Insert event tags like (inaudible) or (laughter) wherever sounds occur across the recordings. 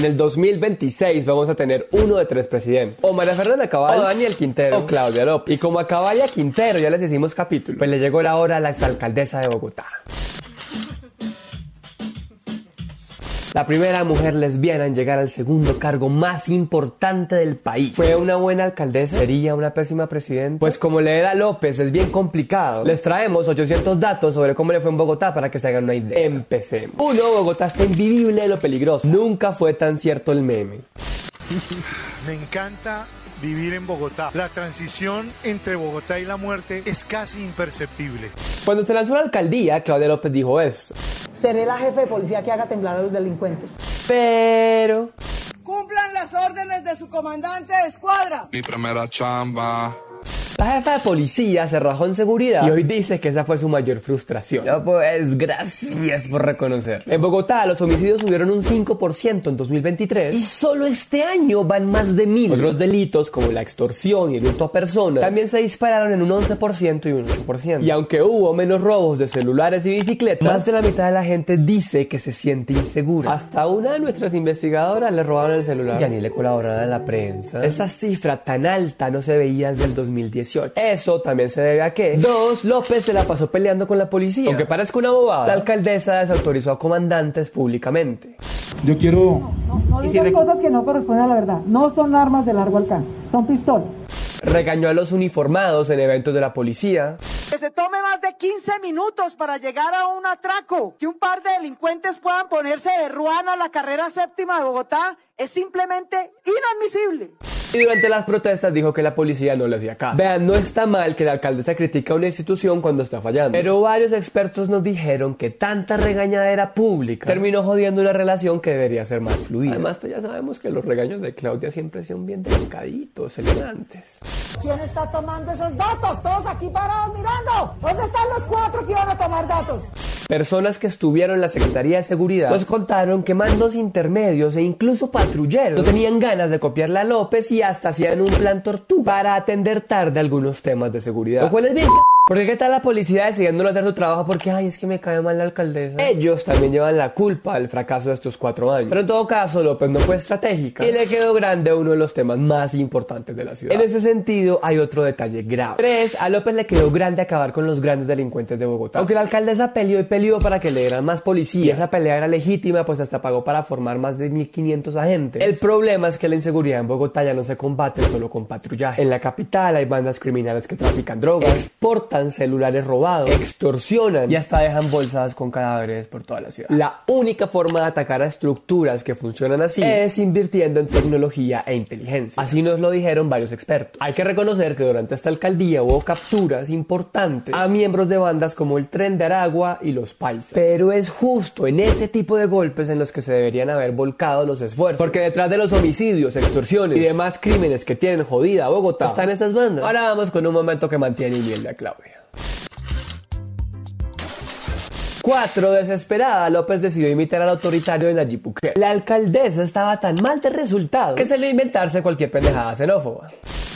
En el 2026 vamos a tener uno de tres presidentes. O María Fernanda Cabal, o Daniel Quintero, o Claudia López. Y como a Cabal y a Quintero ya les hicimos capítulo, pues le llegó la hora a la exalcaldesa de Bogotá. La primera mujer lesbiana en llegar al segundo cargo más importante del país. ¿Fue una buena alcaldesa? ¿Sería una pésima presidenta? Pues como le era López es bien complicado, les traemos 800 datos sobre cómo le fue en Bogotá para que se hagan una idea. Empecemos. Uno, Bogotá está invivible de lo peligroso. Nunca fue tan cierto el meme. (laughs) Me encanta vivir en Bogotá. La transición entre Bogotá y la muerte es casi imperceptible. Cuando se lanzó la alcaldía, Claudia López dijo eso. Seré la jefe de policía que haga temblar a los delincuentes. Pero... Cumplan las órdenes de su comandante de escuadra. Mi primera chamba. La jefa de policía se rajó en seguridad y hoy dice que esa fue su mayor frustración. No, pues gracias por reconocer. En Bogotá los homicidios subieron un 5% en 2023 y solo este año van más de mil. Otros delitos como la extorsión y el hurto a personas también se dispararon en un 11% y un 8%. Y aunque hubo menos robos de celulares y bicicletas, más de la mitad de la gente dice que se siente insegura. Hasta una de nuestras investigadoras le robaron el celular. Ya ni le colaboraron a la prensa. Esa cifra tan alta no se veía desde el 2018. Eso también se debe a que dos López se la pasó peleando con la policía. Aunque parezca una bobada, la alcaldesa desautorizó a comandantes públicamente. Yo quiero... No, no digas cosas que no corresponden a la verdad. No son armas de largo alcance, son pistolas. Regañó a los uniformados en eventos de la policía. Que se tome más de 15 minutos para llegar a un atraco. Que un par de delincuentes puedan ponerse de ruana a la carrera séptima de Bogotá es simplemente inadmisible. Y durante las protestas dijo que la policía no le hacía caso. Vean, no está mal que la alcaldesa critica a una institución cuando está fallando. Pero varios expertos nos dijeron que tanta regañadera pública terminó jodiendo una relación que debería ser más fluida. Además, pues ya sabemos que los regaños de Claudia siempre son bien delicaditos, elegantes. ¿Quién está tomando esos datos? Todos aquí parados mirando. ¿Dónde están los cuatro que iban a tomar datos? Personas que estuvieron en la Secretaría de Seguridad nos contaron que mandos intermedios e incluso patrulleros no tenían ganas de copiarle a López y hasta hacían un plan tortuga para atender tarde algunos temas de seguridad. Lo es bien porque qué tal la policía decidiendo no hacer su trabajo porque, ay, es que me cae mal la alcaldesa. Ellos también llevan la culpa del fracaso de estos cuatro años. Pero en todo caso, López no fue estratégica y le quedó grande uno de los temas más importantes de la ciudad. En ese sentido, hay otro detalle grave. Tres, a López le quedó grande acabar con los grandes delincuentes de Bogotá. Aunque la alcaldesa peleó y peleó para que le dieran más policía, y esa pelea era legítima, pues hasta pagó para formar más de 1500 agentes. El problema es que la inseguridad en Bogotá ya no se combate solo con patrullaje. En la capital hay bandas criminales que trafican drogas, exportan celulares robados, extorsionan y hasta dejan bolsas con cadáveres por toda la ciudad. La única forma de atacar a estructuras que funcionan así es invirtiendo en tecnología e inteligencia. Así nos lo dijeron varios expertos. Hay que reconocer que durante esta alcaldía hubo capturas importantes a miembros de bandas como el Tren de Aragua y los Paisas. Pero es justo en este tipo de golpes en los que se deberían haber volcado los esfuerzos. Porque detrás de los homicidios, extorsiones y demás crímenes que tienen jodida Bogotá están estas bandas. Ahora vamos con un momento que mantiene humilde a Claudia. 4. Desesperada, López decidió imitar al autoritario de Nayib Bukele. La alcaldesa estaba tan mal de resultado que se le inventarse cualquier pendejada xenófoba.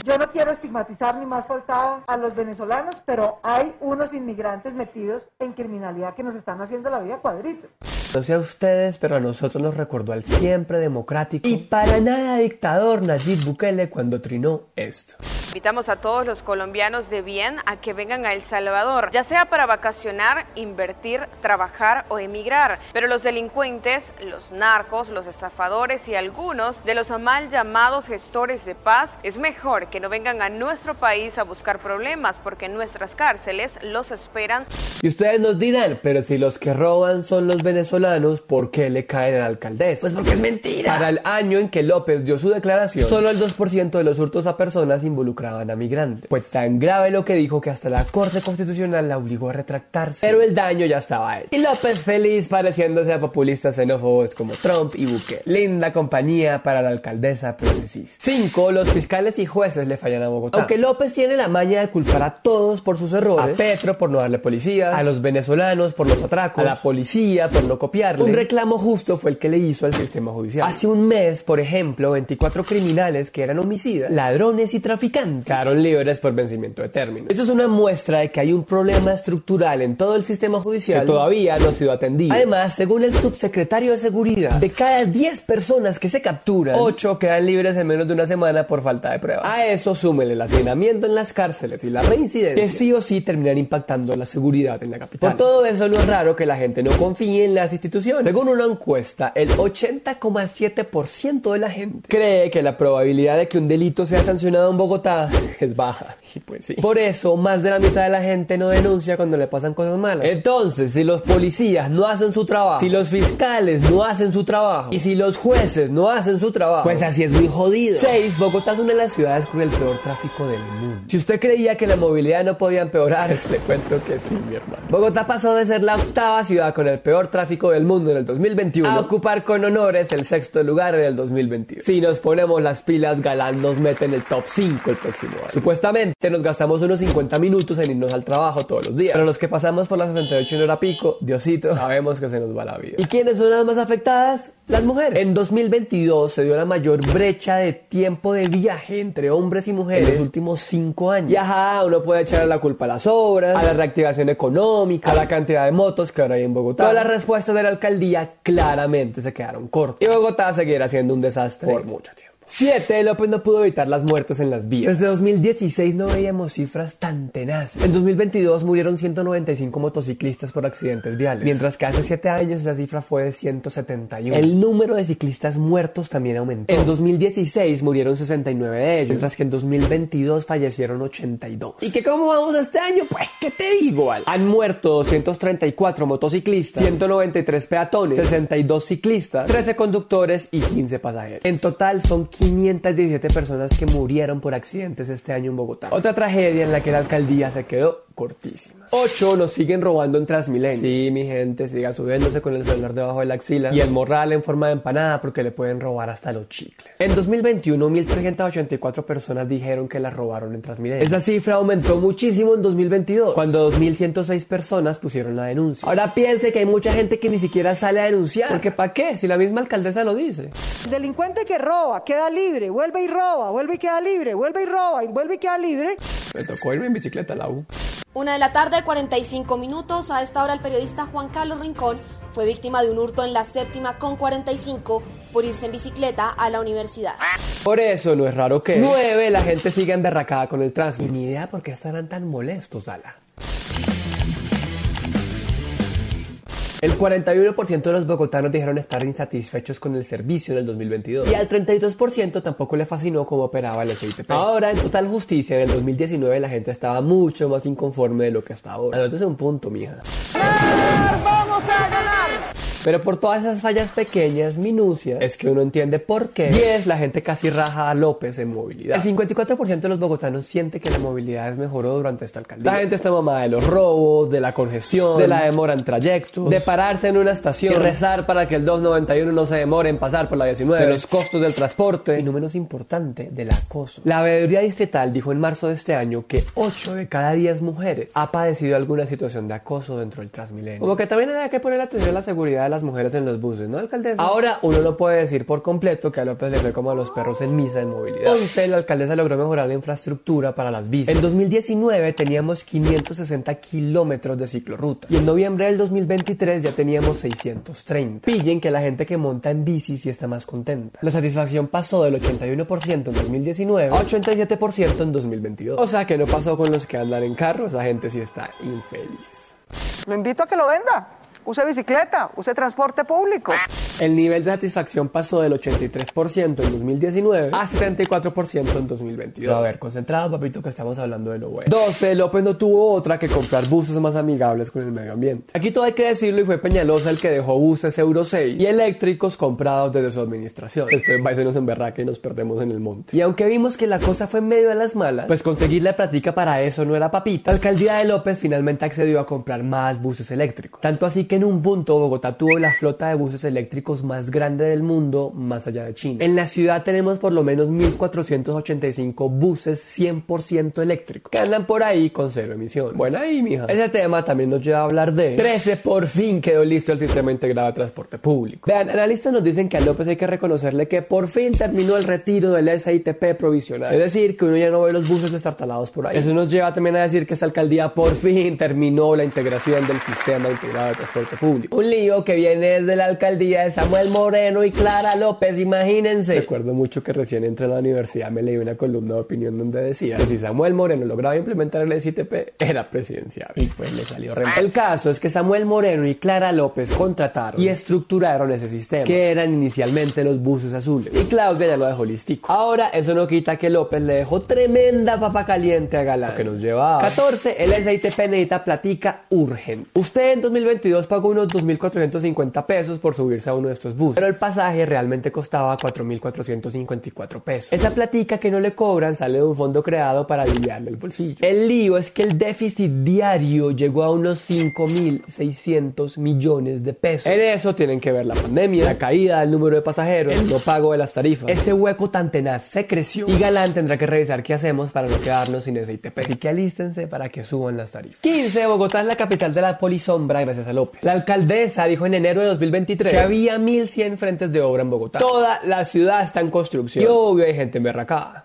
Yo no quiero estigmatizar ni más faltado a los venezolanos, pero hay unos inmigrantes metidos en criminalidad que nos están haciendo la vida cuadritos. No sé a ustedes, pero a nosotros nos recordó al siempre democrático y para nada dictador Nayib Bukele cuando trinó esto. Invitamos a todos los colombianos de bien a que vengan a El Salvador, ya sea para vacacionar, invertir, trabajar o emigrar. Pero los delincuentes, los narcos, los estafadores y algunos de los mal llamados gestores de paz, es mejor que no vengan a nuestro país a buscar problemas porque en nuestras cárceles los esperan. Y ustedes nos dirán, pero si los que roban son los venezolanos, ¿por qué le caen a la alcaldesa? Pues porque es mentira. Para el año en que López dio su declaración, solo el 2% de los hurtos a personas involucraban a migrantes. Fue tan grave lo que dijo que hasta la Corte Constitucional la obligó a retractarse. Pero el daño ya estaba hecho. Y López feliz pareciéndose a populistas xenófobos como Trump y Bukele. Linda compañía para la alcaldesa progresista. 5. Los fiscales y jueces le fallan a Bogotá. Aunque López tiene la maña de culpar a todos por sus errores, a Petro por no darle policía, a los venezolanos por los atracos, a la policía por no copiarle, un reclamo justo fue el que le hizo al sistema judicial. Hace un mes, por ejemplo, 24 criminales que eran homicidas, ladrones y traficantes antes quedaron libres por vencimiento de término. Esto es una muestra de que hay un problema estructural en todo el sistema judicial que todavía no ha sido atendido. Además, según el subsecretario de Seguridad, de cada 10 personas que se capturan, 8 quedan libres en menos de una semana por falta de pruebas. A eso súmele el hacinamiento en las cárceles y la reincidencia, que sí o sí terminan impactando la seguridad en la capital. Por todo eso no es raro que la gente no confíe en las instituciones. Según una encuesta, el 80,7% de la gente cree que la probabilidad de que un delito sea sancionado en Bogotá es baja. Y pues sí. Por eso, más de la mitad de la gente no denuncia cuando le pasan cosas malas. Entonces, si los policías no hacen su trabajo, si los fiscales no hacen su trabajo y si los jueces no hacen su trabajo, pues así es muy jodido. 6. Bogotá es una de las ciudades con el peor tráfico del mundo. Si usted creía que la movilidad no podía empeorar, (laughs) le cuento que sí, mi hermano. Bogotá pasó de ser la octava ciudad con el peor tráfico del mundo en el 2021 a ocupar con honores el sexto lugar en el 2021. Si nos ponemos las pilas, Galán nos mete en el top 5 el próximo año. Supuestamente nos gastamos unos 50 minutos en irnos al trabajo todos los días. Pero los que pasamos por las 68 en hora pico, Diosito, (laughs) sabemos que se nos va la vida. ¿Y quiénes son las más afectadas? Las mujeres. En 2022 se dio la mayor brecha de tiempo de viaje entre hombres y mujeres en los últimos 5 años. Y ajá, uno puede echarle la culpa a las obras, a la reactivación económica, a la cantidad de motos que ahora hay en Bogotá. Todas las respuestas de la alcaldía claramente se quedaron cortas. Y Bogotá seguirá siendo un desastre por mucho tiempo. 7. López no pudo evitar las muertes en las vías. Desde 2016 no veíamos cifras tan tenaces. En 2022 murieron 195 motociclistas por accidentes viales, mientras que hace 7 años esa cifra fue de 171. El número de ciclistas muertos también aumentó. En 2016 murieron 69 de ellos, mientras que en 2022 fallecieron 82. ¿Y que cómo vamos este año? Pues, ¿qué te digo? Al? Han muerto 234 motociclistas, 193 peatones, 62 ciclistas, 13 conductores y 15 pasajeros. En total son 517 personas que murieron por accidentes este año en Bogotá. Otra tragedia en la que la alcaldía se quedó cortísima. 8 nos siguen robando en Transmilenio. Sí, mi gente, siga subiéndose con el celular debajo de la axila y el morral en forma de empanada porque le pueden robar hasta los chicles. En 2021, 1.384 personas dijeron que las robaron en Transmilenio. Esa cifra aumentó muchísimo en 2022, cuando 2.106 personas pusieron la denuncia. Ahora piense que hay mucha gente que ni siquiera sale a denunciar. Porque ¿para qué? Si la misma alcaldesa lo dice. Delincuente que roba, queda libre, vuelve y roba, vuelve y queda libre, vuelve y roba, y vuelve y queda libre. Me tocó irme en bicicleta a la U. Una de la tarde, 45 minutos. A esta hora, el periodista Juan Carlos Rincón fue víctima de un hurto en la séptima con 45 por irse en bicicleta a la universidad. Por eso no es raro que 9 la gente siga emberracada con el tránsito. Y ni idea por qué estarán tan molestos, Ala. El 41% de los bogotanos dijeron estar insatisfechos con el servicio en el 2022 y al 32% tampoco le fascinó cómo operaba el SITP. Ahora, en total justicia, en el 2019 la gente estaba mucho más inconforme de lo que está ahora. Entonces un punto, mija. Pero por todas esas fallas pequeñas, minucias, es que uno entiende por qué. Y es la gente casi raja a López en movilidad. El 54% de los bogotanos siente que la movilidad mejoró durante esta alcaldía. La gente está mamada de los robos, de la congestión, de la demora en trayectos, de pararse en una estación y rezar para que el 291 no se demore en pasar por la 19, de los costos del transporte y no menos importante, del acoso. La veeduría distrital dijo en marzo de este año que 8 de cada 10 mujeres ha padecido alguna situación de acoso dentro del Transmilenio. Como que también hay que poner atención a la seguridad de las mujeres en los buses, ¿no, alcaldesa? Ahora uno no puede decir por completo que a López le fue como a los perros en misa en movilidad. Entonces la alcaldesa logró mejorar la infraestructura para las bicis. En 2019 teníamos 560 kilómetros de ciclorruta y en noviembre del 2023 ya teníamos 630. Pillen que la gente que monta en bici sí está más contenta. La satisfacción pasó del 81% en 2019 a 87% en 2022. O sea que no pasó con los que andan en carro, esa gente sí está infeliz. Lo invito a que lo venda. Use bicicleta, use transporte público. El nivel de satisfacción pasó del 83% en 2019 a 74% en 2022. A ver, concentrado, papito, que estamos hablando de lo bueno. 12. López no tuvo otra que comprar buses más amigables con el medio ambiente. Aquí todo hay que decirlo y fue Peñalosa el que dejó buses Euro 6 y eléctricos comprados desde su administración. Después va y se nos emberraca y nos perdemos en el monte. Y aunque vimos que la cosa fue medio de las malas, pues conseguir la práctica para eso no era papita. La alcaldía de López finalmente accedió a comprar más buses eléctricos. Tanto así que en un punto Bogotá tuvo la flota de buses eléctricos más grande del mundo, más allá de China. En la ciudad tenemos por lo menos 1.485 buses 100% eléctricos que andan por ahí con cero emisión. Bueno, ahí, mija. Ese tema también nos lleva a hablar de 13 por fin quedó listo el sistema integrado de transporte público. Vean, analistas nos dicen que a López hay que reconocerle que por fin terminó el retiro del SITP provisional. Es decir, que uno ya no ve los buses destartalados por ahí. Eso nos lleva también a decir que esta alcaldía por fin terminó la integración del sistema integrado de transporte público. Un lío que viene desde la alcaldía de Samuel Moreno y Clara López, imagínense. Recuerdo mucho que recién entré a la universidad me leí una columna de opinión donde decía que si Samuel Moreno lograba implementar el SITP era presidencial. Y pues le salió re. El caso es que Samuel Moreno y Clara López contrataron y estructuraron ese sistema, que eran inicialmente los buses azules. Y Claudia ya lo dejó listico. Ahora, eso no quita que López le dejó tremenda papa caliente a Galán, que nos lleva a 14. El SITP necesita platica urgente. Usted en 2022 pagó unos 2.450 pesos por subirse a uno de estos buses, pero el pasaje realmente costaba 4.454 pesos. Esa platica que no le cobran sale de un fondo creado para aliviarle el bolsillo. El lío es que el déficit diario llegó a unos 5.600 millones de pesos. En eso tienen que ver la pandemia, la caída del número de pasajeros, el no pago de las tarifas. Ese hueco tan tenaz se creció y Galán tendrá que revisar qué hacemos para no quedarnos sin ese ITP. Así que alístense para que suban las tarifas. 15. Bogotá es la capital de la polisombra gracias a López. La alcaldesa dijo en enero de 2023 que había 1.100 frentes de obra en Bogotá. Toda la ciudad está en construcción. Y obvio hay gente emberracada.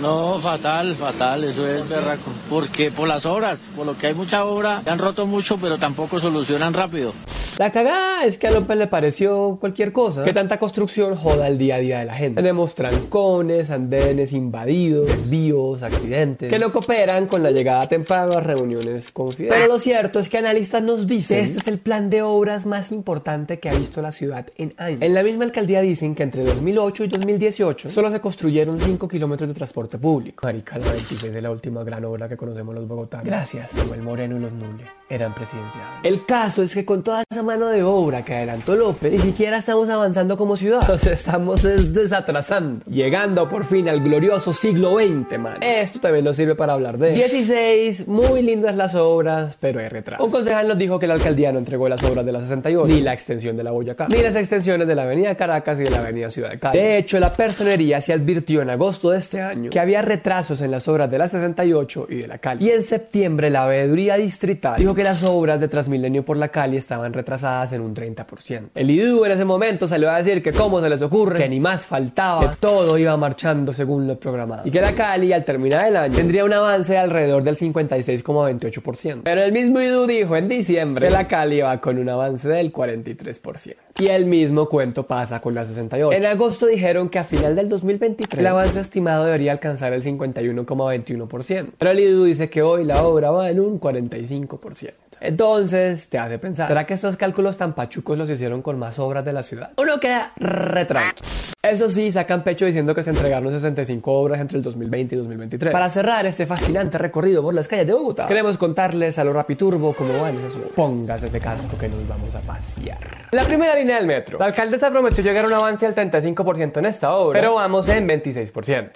No, fatal, fatal, eso es berraco. Porque por las obras, por lo que hay mucha obra, se han roto mucho, pero tampoco solucionan rápido. La cagada es que a López le pareció cualquier cosa. Que tanta construcción joda el día a día de la gente. Tenemos trancones, andenes invadidos, desvíos, accidentes, que no cooperan con la llegada temprana a reuniones confidenciales. Pero lo cierto es que analistas nos dicen que este es el plan de obras más importante que ha visto la ciudad en años. En la misma alcaldía dicen que entre 2008 y 2018 solo se construyeron 5 kilómetros de transporte público. Marica, la 26 de la última gran obra que conocemos los bogotanos. Gracias, el Moreno y los Nules eran presidenciales. El caso es que con toda esa mano de obra que adelantó López, ni siquiera estamos avanzando como ciudad. Nos estamos desatrasando. Llegando por fin al glorioso siglo XX, man. Esto también nos sirve para hablar de 16, muy lindas las obras, pero hay retraso. Un concejal nos dijo que la alcaldía no entregó las obras de la 68, ni la extensión de la Boyacá, ni las extensiones de la avenida Caracas y de la avenida Ciudad de Cali. De hecho, la personería se advirtió en agosto de este año que había retrasos en las obras de la 68 y de la Cali. Y en septiembre la veeduría distrital dijo que las obras de Transmilenio por la Cali estaban retrasadas en un 30%. El IDU en ese momento salió a decir que cómo se les ocurre, que ni más faltaba, que todo iba marchando según lo programado. Y que la Cali al terminar el año tendría un avance de alrededor del 56,28%. Pero el mismo IDU dijo en diciembre que la Cali va con un avance del 43%. Y el mismo cuento pasa con la 68. En agosto dijeron que a final del 2023 el avance estimado debería alcanzar el 51,21%. Pero el IDU dice que hoy la obra va en un 45%. Entonces te hace pensar, ¿será que estos cálculos tan pachucos los hicieron con más obras de la ciudad? Uno queda retraído. Eso sí, sacan pecho diciendo que se entregaron 65 obras entre el 2020 y 2023. Para cerrar este fascinante recorrido por las calles de Bogotá, queremos contarles a lo rapiturbo cómo van esas obras. Póngase ese casco que nos vamos a pasear. La primera línea del metro. La alcaldesa prometió llegar a un avance al 35% en esta obra, pero vamos en 26%.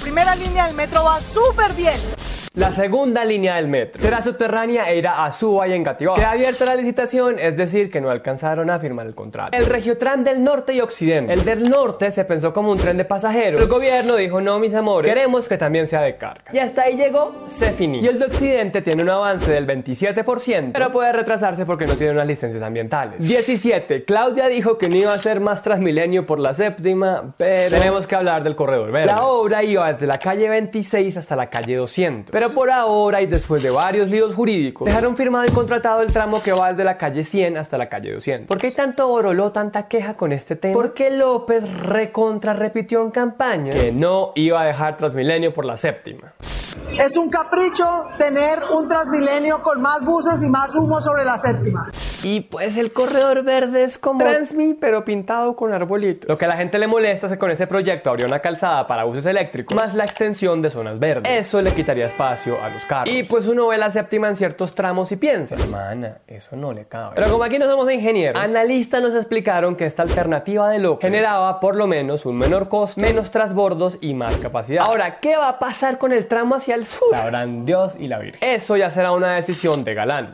Primera línea del metro va súper bien. La segunda línea del metro será subterránea e irá a Suba y Engativá. Queda abierta la licitación, es decir, que no alcanzaron a firmar el contrato. El Regiotran del norte y occidente. El del norte se pensó como un tren de pasajeros. El gobierno dijo, no, mis amores, queremos que también sea de carga. Y hasta ahí llegó, se finí. Y el de occidente tiene un avance del 27%, pero puede retrasarse porque no tiene unas licencias ambientales. 17. Claudia dijo que no iba a ser más Transmilenio por la séptima, pero tenemos que hablar del corredor verde. La obra iba desde la calle 26 hasta la calle 200. Pero por ahora y después de varios líos jurídicos, dejaron firmado y contratado el tramo que va desde la calle 100 hasta la calle 200. ¿Por qué hay tanto oroló, tanta queja con este tema? Porque López recontra repitió en campaña que no iba a dejar Transmilenio por la séptima. Es un capricho tener un Transmilenio con más buses y más humo sobre la séptima. Y pues el corredor verde es como Transmi, pero pintado con arbolitos. Lo que a la gente le molesta es que con ese proyecto abrió una calzada para buses eléctricos, más la extensión de zonas verdes. Eso le quitaría espacio a los carros. Y pues uno ve la séptima en ciertos tramos y piensa, hermana, eso no le cabe. Pero como aquí no somos ingenieros, analistas nos explicaron que esta alternativa de lo generaba por lo menos un menor costo, menos transbordos y más capacidad. Ahora, ¿qué va a pasar con el tramo hacia el sur? Sabrán Dios y la Virgen. Eso ya será una decisión de Galán.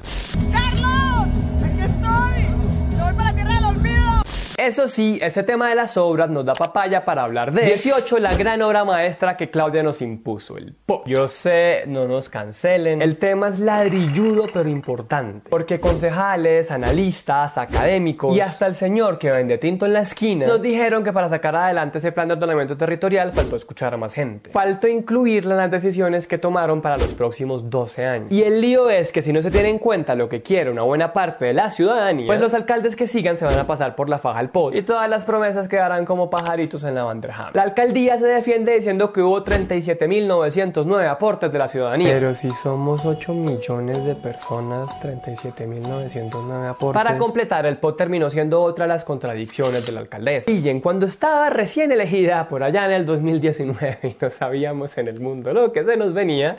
Eso sí, ese tema de las obras nos da papaya para hablar de 18, la gran obra maestra que Claudia nos impuso, el pop. Yo sé, no nos cancelen. El tema es ladrilludo pero importante, porque concejales, analistas, académicos y hasta el señor que vende tinto en la esquina nos dijeron que para sacar adelante ese plan de ordenamiento territorial faltó escuchar a más gente. Faltó incluirla en las decisiones que tomaron para los próximos 12 años. Y el lío es que si no se tiene en cuenta lo que quiere una buena parte de la ciudadanía, pues los alcaldes que sigan se van a pasar por la faja al pod y todas las promesas quedarán como pajaritos en la bandeja. La alcaldía se defiende diciendo que hubo 37.909 aportes de la ciudadanía. Pero si somos 8 millones de personas, 37.909 aportes. Para completar, el pod terminó siendo otra de las contradicciones de la alcaldesa. en cuando estaba recién elegida por allá en el 2019 y no sabíamos en el mundo lo que se nos venía,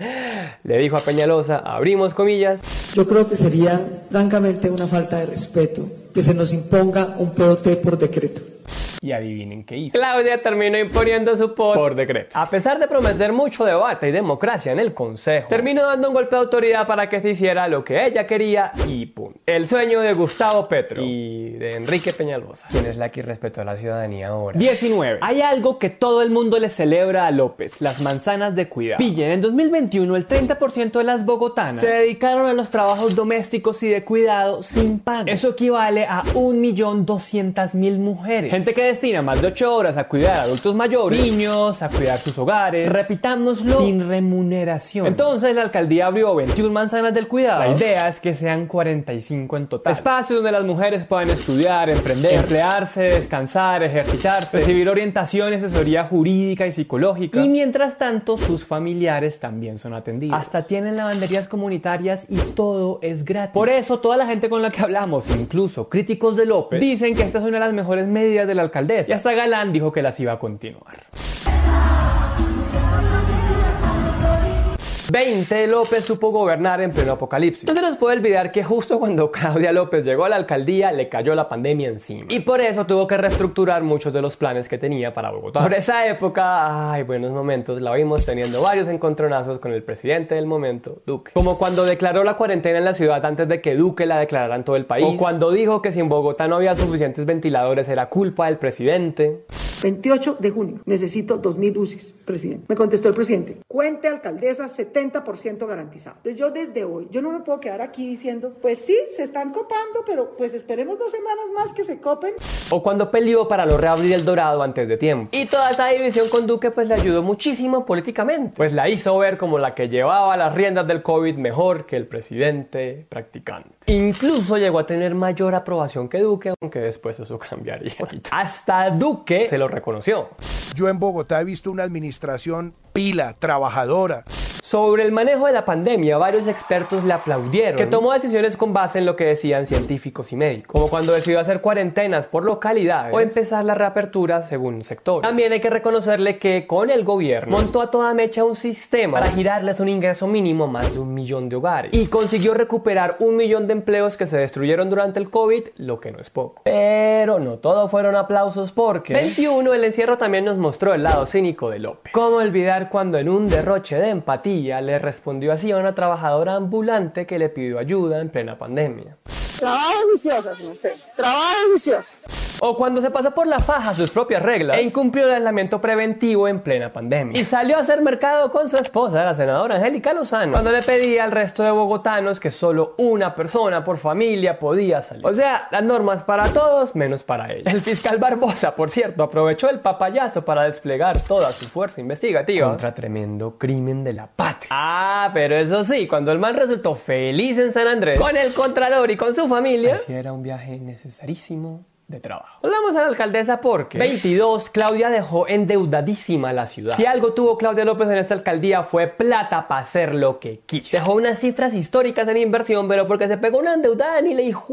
le dijo a Peñalosa, abrimos comillas. Yo creo que sería francamente una falta de respeto que se nos imponga un POT por decreto. Y adivinen qué hizo. Claudia terminó imponiendo su POT por decreto. A pesar de prometer mucho debate y democracia en el consejo, terminó dando un golpe de autoridad para que se hiciera lo que ella quería y pum. El sueño de Gustavo Petro y de Enrique Peñalosa, quien es la que respetó a la ciudadanía ahora. 19. Hay algo que todo el mundo le celebra a López, las manzanas de cuidado. Pillen, en 2021 el 30% de las bogotanas se dedicaron a los trabajos domésticos y de cuidado sin pago. Eso equivale a 1.200.000 mujeres. Gente que destina más de 8 horas a cuidar a adultos mayores, niños, a cuidar sus hogares, repitámoslo, sin remuneración. Entonces la alcaldía abrió 21 manzanas del cuidado. La idea es que sean 45 en total. Espacios donde las mujeres puedan estudiar, emprender, emplearse, descansar, ejercitarse, recibir orientación y asesoría jurídica y psicológica. Y mientras tanto, sus familiares también son atendidos. Hasta tienen lavanderías comunitarias y todo es gratis. Por eso toda la gente con la que hablamos, incluso críticos de López, dicen que esta es una de las mejores medidas de la alcaldía y hasta Galán dijo que las iba a continuar. 20 López supo gobernar en pleno apocalipsis. No se nos puede olvidar que justo cuando (laughs) Claudia López llegó a la alcaldía le cayó la pandemia encima. Y por eso tuvo que reestructurar muchos de los planes que tenía para Bogotá. Por esa época, ay, buenos momentos, la vimos teniendo varios encontronazos con el presidente del momento, Duque. Como cuando declaró la cuarentena en la ciudad antes de que Duque la declarara en todo el país. O cuando dijo que si en Bogotá no había suficientes ventiladores era culpa del presidente. 28 de junio, necesito 2.000 UCIs, presidente. Me contestó el presidente, cuente alcaldesa 70% garantizado. Entonces yo desde hoy, yo no me puedo quedar aquí diciendo, pues sí, se están copando, pero pues esperemos dos semanas más que se copen. O cuando peleó para lo reabrir el Dorado antes de tiempo. Y toda esa división con Duque pues le ayudó muchísimo políticamente. Pues la hizo ver como la que llevaba las riendas del COVID mejor que el presidente practicante. Incluso llegó a tener mayor aprobación que Duque, aunque después eso (laughs) cambiaría. Hasta Duque se lo reconoció. Yo en Bogotá he visto una administración pila, trabajadora. Sobre el manejo de la pandemia, varios expertos le aplaudieron que tomó decisiones con base en lo que decían científicos y médicos, como cuando decidió hacer cuarentenas por localidades o empezar la reapertura según sector. También hay que reconocerle que con el gobierno montó a toda mecha un sistema para girarles un ingreso mínimo a más de un millón de hogares y consiguió recuperar un millón de empleos que se destruyeron durante el COVID, lo que no es poco. Pero no todo fueron aplausos porque 21 el encierro también nos mostró el lado cínico de López. ¿Cómo olvidar cuando en un derroche de empatía le respondió así a una trabajadora ambulante que le pidió ayuda en plena pandemia. Trabajo juiciosa, no sé. Trabajo juiciosa. O cuando se pasó por la faja sus propias reglas e incumplió el aislamiento preventivo en plena pandemia. Y salió a hacer mercado con su esposa, la senadora Angélica Lozano, cuando le pedía al resto de bogotanos que solo una persona por familia podía salir. O sea, las normas para todos menos para ella. El fiscal Barbosa, por cierto, aprovechó el papayazo para desplegar toda su fuerza investigativa contra tremendo crimen de la patria. Ah, pero eso sí, cuando el man resultó feliz en San Andrés, con el contralor y con su familia, así era un viaje necesarísimo de trabajo. Volvamos a la alcaldesa porque 22, Claudia dejó endeudadísima la ciudad. Si algo tuvo Claudia López en esta alcaldía fue plata para hacer lo que quiso. Dejó unas cifras históricas en inversión, pero porque se pegó una endeudada ni le dijo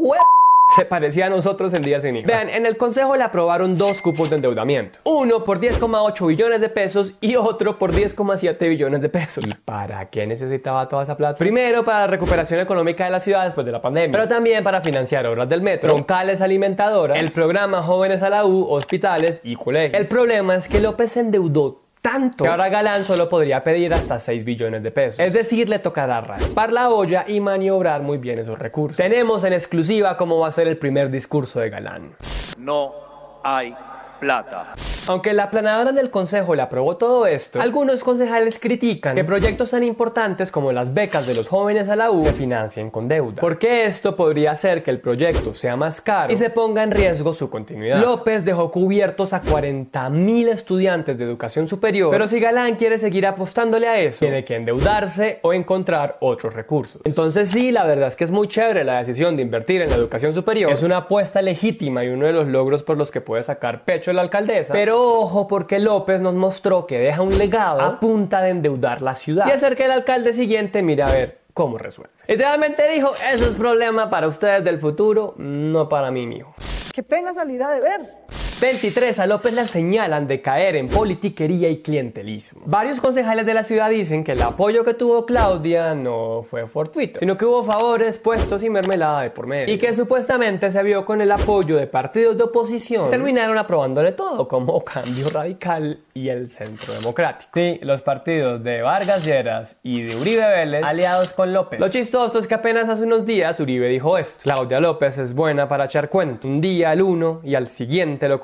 se parecía a nosotros en días sin Vean, en el Consejo le aprobaron dos cupos de endeudamiento. Uno por 10,8 billones de pesos y otro por 10,7 billones de pesos. ¿Y para qué necesitaba toda esa plata? Primero, para la recuperación económica de la ciudad después de la pandemia. Pero también para financiar obras del metro, troncales alimentadoras, el programa Jóvenes a la U, hospitales y colegios. El problema es que López se endeudó tanto que ahora Galán solo podría pedir hasta 6 billones de pesos. Es decir, le tocará raspar la olla y maniobrar muy bien esos recursos. Tenemos en exclusiva cómo va a ser el primer discurso de Galán. No hay plata. Aunque la planadora del Consejo le aprobó todo esto, algunos concejales critican que proyectos tan importantes como las becas de los jóvenes a la U se financien con deuda, porque esto podría hacer que el proyecto sea más caro y se ponga en riesgo su continuidad. López dejó cubiertos a 40.000 estudiantes de educación superior, pero si Galán quiere seguir apostándole a eso, tiene que endeudarse o encontrar otros recursos. Entonces sí, la verdad es que es muy chévere la decisión de invertir en la educación superior, es una apuesta legítima y uno de los logros por los que puede sacar pecho la alcaldesa, pero ojo porque López nos mostró que deja un legado a punta de endeudar la ciudad y hacer que el alcalde siguiente mire a ver cómo resuelve. Literalmente dijo, eso es problema para ustedes del futuro, no para mí, mijo. Qué pena salir a deber. 23. A López le señalan de caer en politiquería y clientelismo. Varios concejales de la ciudad dicen que el apoyo que tuvo Claudia no fue fortuito, sino que hubo favores, puestos y mermelada de por medio. Y que supuestamente se vio con el apoyo de partidos de oposición. Terminaron aprobándole todo, como Cambio Radical y el Centro Democrático. Sí, los partidos de Vargas Lleras y de Uribe Vélez aliados con López. Lo chistoso es que apenas hace unos días Uribe dijo esto. Claudia López es buena para echar cuento. Un día al uno y al siguiente lo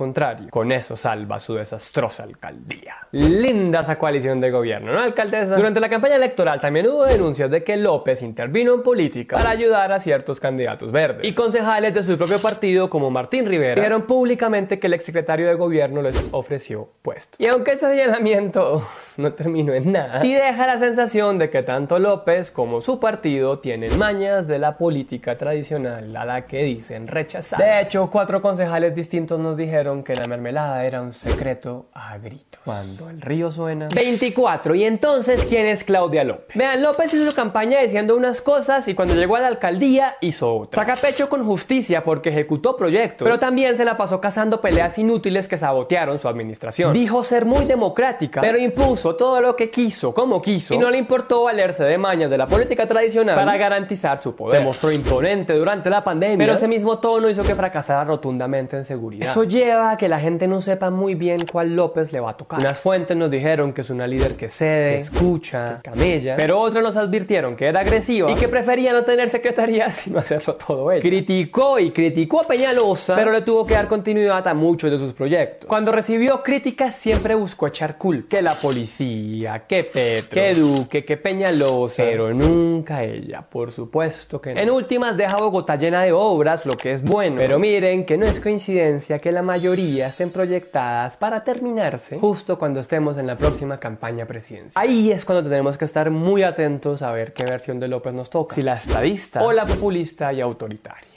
Con eso salva su desastrosa alcaldía. Linda esa coalición de gobierno, ¿no, alcaldesa? Durante la campaña electoral también hubo denuncias de que López intervino en política para ayudar a ciertos candidatos verdes. Y concejales de su propio partido, como Martín Rivera, dijeron públicamente que el exsecretario de gobierno les ofreció puestos. Y aunque este señalamiento (laughs) no terminó en nada, sí deja la sensación de que tanto López como su partido tienen mañas de la política tradicional a la que dicen rechazar. De hecho, cuatro concejales distintos nos dijeron que la mermelada era un secreto a grito. Cuando el río suena. 24. Y entonces, ¿quién es Claudia López? Vean, López hizo su campaña diciendo unas cosas y cuando llegó a la alcaldía hizo otras. Saca pecho con justicia porque ejecutó proyectos, pero también se la pasó cazando peleas inútiles que sabotearon su administración. Dijo ser muy democrática, pero impuso todo lo que quiso, como quiso, y no le importó valerse de mañas de la política tradicional para garantizar su poder. Demostró imponente durante la pandemia, pero ese mismo tono hizo que fracasara rotundamente en seguridad. Eso lleva a que la gente no sepa muy bien cuál López le va a tocar. Unas fuentes nos dijeron que es una líder que cede, que escucha, que camella, pero otros nos advirtieron que era agresiva y que prefería no tener secretaría (laughs) sino hacerlo todo él. Criticó y criticó a Peñalosa, pero le tuvo que dar continuidad a muchos de sus proyectos. Cuando recibió críticas siempre buscó echar culpa. Que la policía, que Petro, que Duque, que Peñalosa, pero nunca ella, por supuesto que no. En últimas deja Bogotá llena de obras, lo que es bueno, pero miren que no es coincidencia que la mayoría estén proyectadas para terminarse justo cuando estemos en la próxima campaña presidencial. Ahí es cuando tenemos que estar muy atentos a ver qué versión de López nos toca, si la estadista o la populista y autoritaria.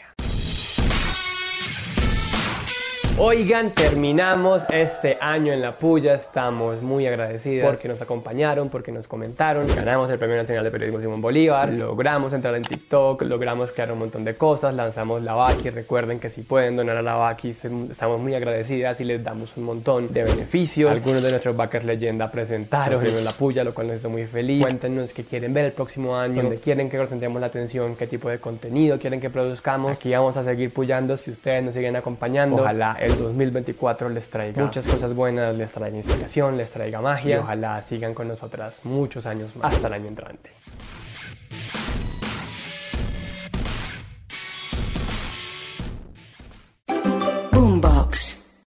Oigan, terminamos este año en la puya. Estamos muy agradecidos porque nos acompañaron, porque nos comentaron. Ganamos el Premio Nacional de Periodismo Simón Bolívar. Logramos entrar en TikTok, logramos crear un montón de cosas. Lanzamos la Vaki. Recuerden que si pueden donar a la Vaki, estamos muy agradecidas y les damos un montón de beneficios. Algunos de nuestros backers leyenda presentaron en la (laughs) puya, lo cual nos hizo muy feliz. Cuéntenos qué quieren ver el próximo año, dónde quieren que concentremos la atención, qué tipo de contenido quieren que produzcamos. Aquí vamos a seguir puyando si ustedes nos siguen acompañando. Ojalá el 2024 les traiga muchas cosas buenas, les traiga inspiración, les traiga magia. Y ojalá sigan con nosotras muchos años más hasta el año entrante.